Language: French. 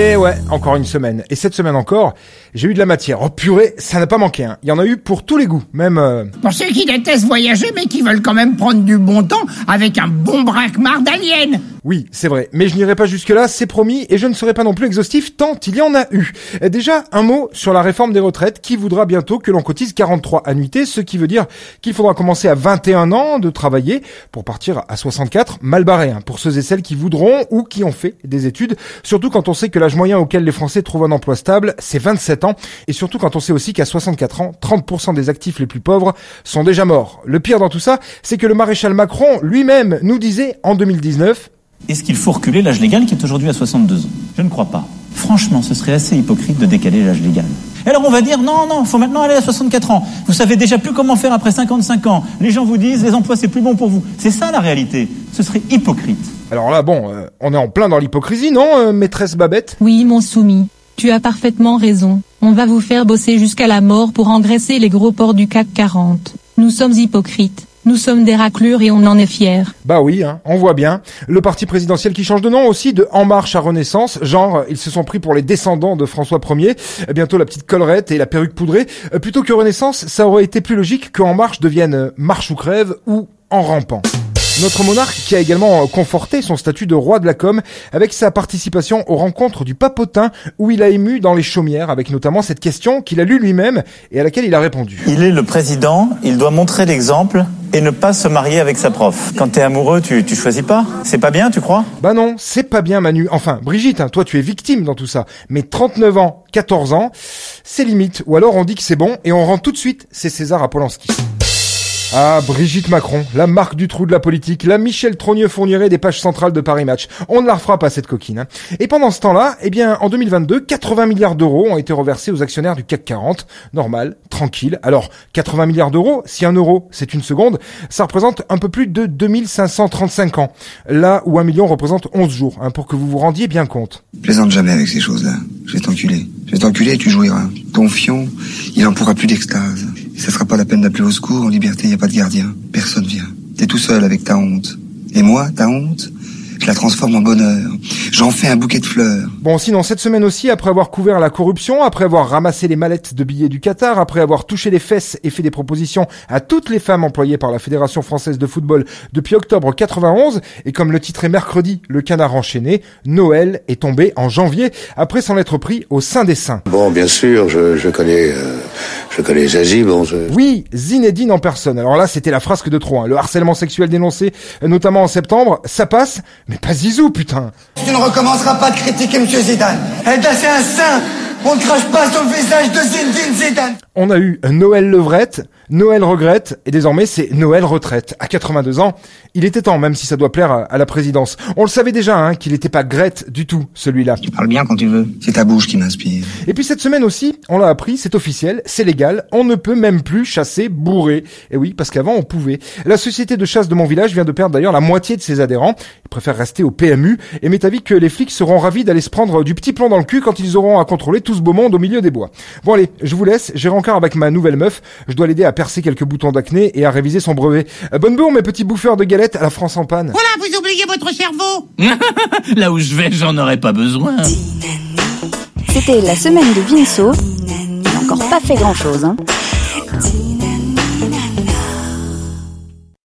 Et ouais, encore une semaine. Et cette semaine encore, j'ai eu de la matière. Oh purée, ça n'a pas manqué. Hein. Il y en a eu pour tous les goûts, même... Euh... Pour ceux qui détestent voyager mais qui veulent quand même prendre du bon temps avec un bon braquemar d'alien. Oui, c'est vrai. Mais je n'irai pas jusque-là, c'est promis, et je ne serai pas non plus exhaustif tant il y en a eu. Déjà, un mot sur la réforme des retraites qui voudra bientôt que l'on cotise 43 annuités, ce qui veut dire qu'il faudra commencer à 21 ans de travailler pour partir à 64, mal barré, hein, pour ceux et celles qui voudront ou qui ont fait des études, surtout quand on sait que l'âge moyen auquel les Français trouvent un emploi stable, c'est 27 ans, et surtout quand on sait aussi qu'à 64 ans, 30% des actifs les plus pauvres sont déjà morts. Le pire dans tout ça, c'est que le maréchal Macron lui-même nous disait en 2019 est-ce qu'il faut reculer l'âge légal qui est aujourd'hui à 62 ans? Je ne crois pas. Franchement, ce serait assez hypocrite de décaler l'âge légal. Et alors on va dire non, non, il faut maintenant aller à 64 ans. Vous savez déjà plus comment faire après 55 ans. Les gens vous disent les emplois c'est plus bon pour vous. C'est ça la réalité. Ce serait hypocrite. Alors là, bon, euh, on est en plein dans l'hypocrisie, non, euh, maîtresse Babette? Oui, mon soumis. Tu as parfaitement raison. On va vous faire bosser jusqu'à la mort pour engraisser les gros porcs du CAC 40. Nous sommes hypocrites. Nous sommes des raclures et on en est fiers. Bah oui, hein, on voit bien. Le parti présidentiel qui change de nom aussi, de En Marche à Renaissance. Genre, ils se sont pris pour les descendants de François Ier. Bientôt la petite collerette et la perruque poudrée. Euh, plutôt que Renaissance, ça aurait été plus logique que En Marche devienne euh, Marche ou Crève ou En Rampant. Notre monarque qui a également conforté son statut de roi de la com avec sa participation aux rencontres du Papotin où il a ému dans les chaumières avec notamment cette question qu'il a lue lui-même et à laquelle il a répondu. Il est le président, il doit montrer l'exemple et ne pas se marier avec sa prof. Quand t'es amoureux, tu, tu choisis pas C'est pas bien, tu crois? Bah non, c'est pas bien Manu. Enfin, Brigitte, hein, toi tu es victime dans tout ça. Mais 39 ans, 14 ans, c'est limite. Ou alors on dit que c'est bon et on rend tout de suite c'est César à Polanski. Ah, Brigitte Macron, la marque du trou de la politique, la Michel Trogneux fournirait des pages centrales de Paris Match. On ne la refera pas cette coquine. Hein. Et pendant ce temps-là, eh bien, en 2022, 80 milliards d'euros ont été reversés aux actionnaires du CAC 40. Normal, tranquille. Alors, 80 milliards d'euros, si un euro c'est une seconde, ça représente un peu plus de 2535 ans. Là où un million représente 11 jours, hein, pour que vous vous rendiez bien compte. Plaisante jamais avec ces choses-là. Je vais t'enculer. Je vais t'enculer et tu jouiras. Ton fion, il en pourra plus d'extase. Ça sera pas la peine d'appeler au secours. En liberté, il y a pas de gardien. Personne vient. T'es tout seul avec ta honte. Et moi, ta honte je la transforme en bonheur. J'en fais un bouquet de fleurs. Bon, sinon, cette semaine aussi, après avoir couvert la corruption, après avoir ramassé les mallettes de billets du Qatar, après avoir touché les fesses et fait des propositions à toutes les femmes employées par la Fédération française de football depuis octobre 91, et comme le titre est mercredi, le canard enchaîné, Noël est tombé en janvier, après s'en être pris au sein des saints. Bon, bien sûr, je, je connais... Euh, je connais Zazie, bon, je... Oui, Zinedine en personne. Alors là, c'était la frasque de trop. Hein. Le harcèlement sexuel dénoncé, notamment en septembre, ça passe, mais pas Zizou, putain Tu ne recommenceras pas de critiquer Monsieur Zidane. Elle c'est un saint On ne crache pas sur le visage de Zinedine Zidane On a eu Noël Levrette, Noël regrette, et désormais c'est Noël retraite. À 82 ans, il était temps, même si ça doit plaire à la présidence. On le savait déjà, hein, qu'il n'était pas Grette du tout, celui-là. Tu parles bien quand tu veux. C'est ta bouche qui m'inspire. Et puis cette semaine aussi, on l'a appris, c'est officiel, c'est légal, on ne peut même plus chasser bourré. Et oui, parce qu'avant on pouvait. La société de chasse de mon village vient de perdre d'ailleurs la moitié de ses adhérents. Ils préfèrent rester au PMU, et m'est avis que les flics seront ravis d'aller se prendre du petit plomb dans le cul quand ils auront à contrôler tout ce beau monde au milieu des bois. Bon allez, je vous laisse, j'ai rencard avec ma nouvelle meuf, je dois l'aider à percer quelques boutons et à réviser son brevet. Euh, bonne bourre, mes petits bouffeurs de galettes à la France en panne. Voilà, vous oubliez votre cerveau Là où je vais, j'en aurais pas besoin. C'était la semaine de Vinceau. Il n'a encore pas fait grand-chose, hein.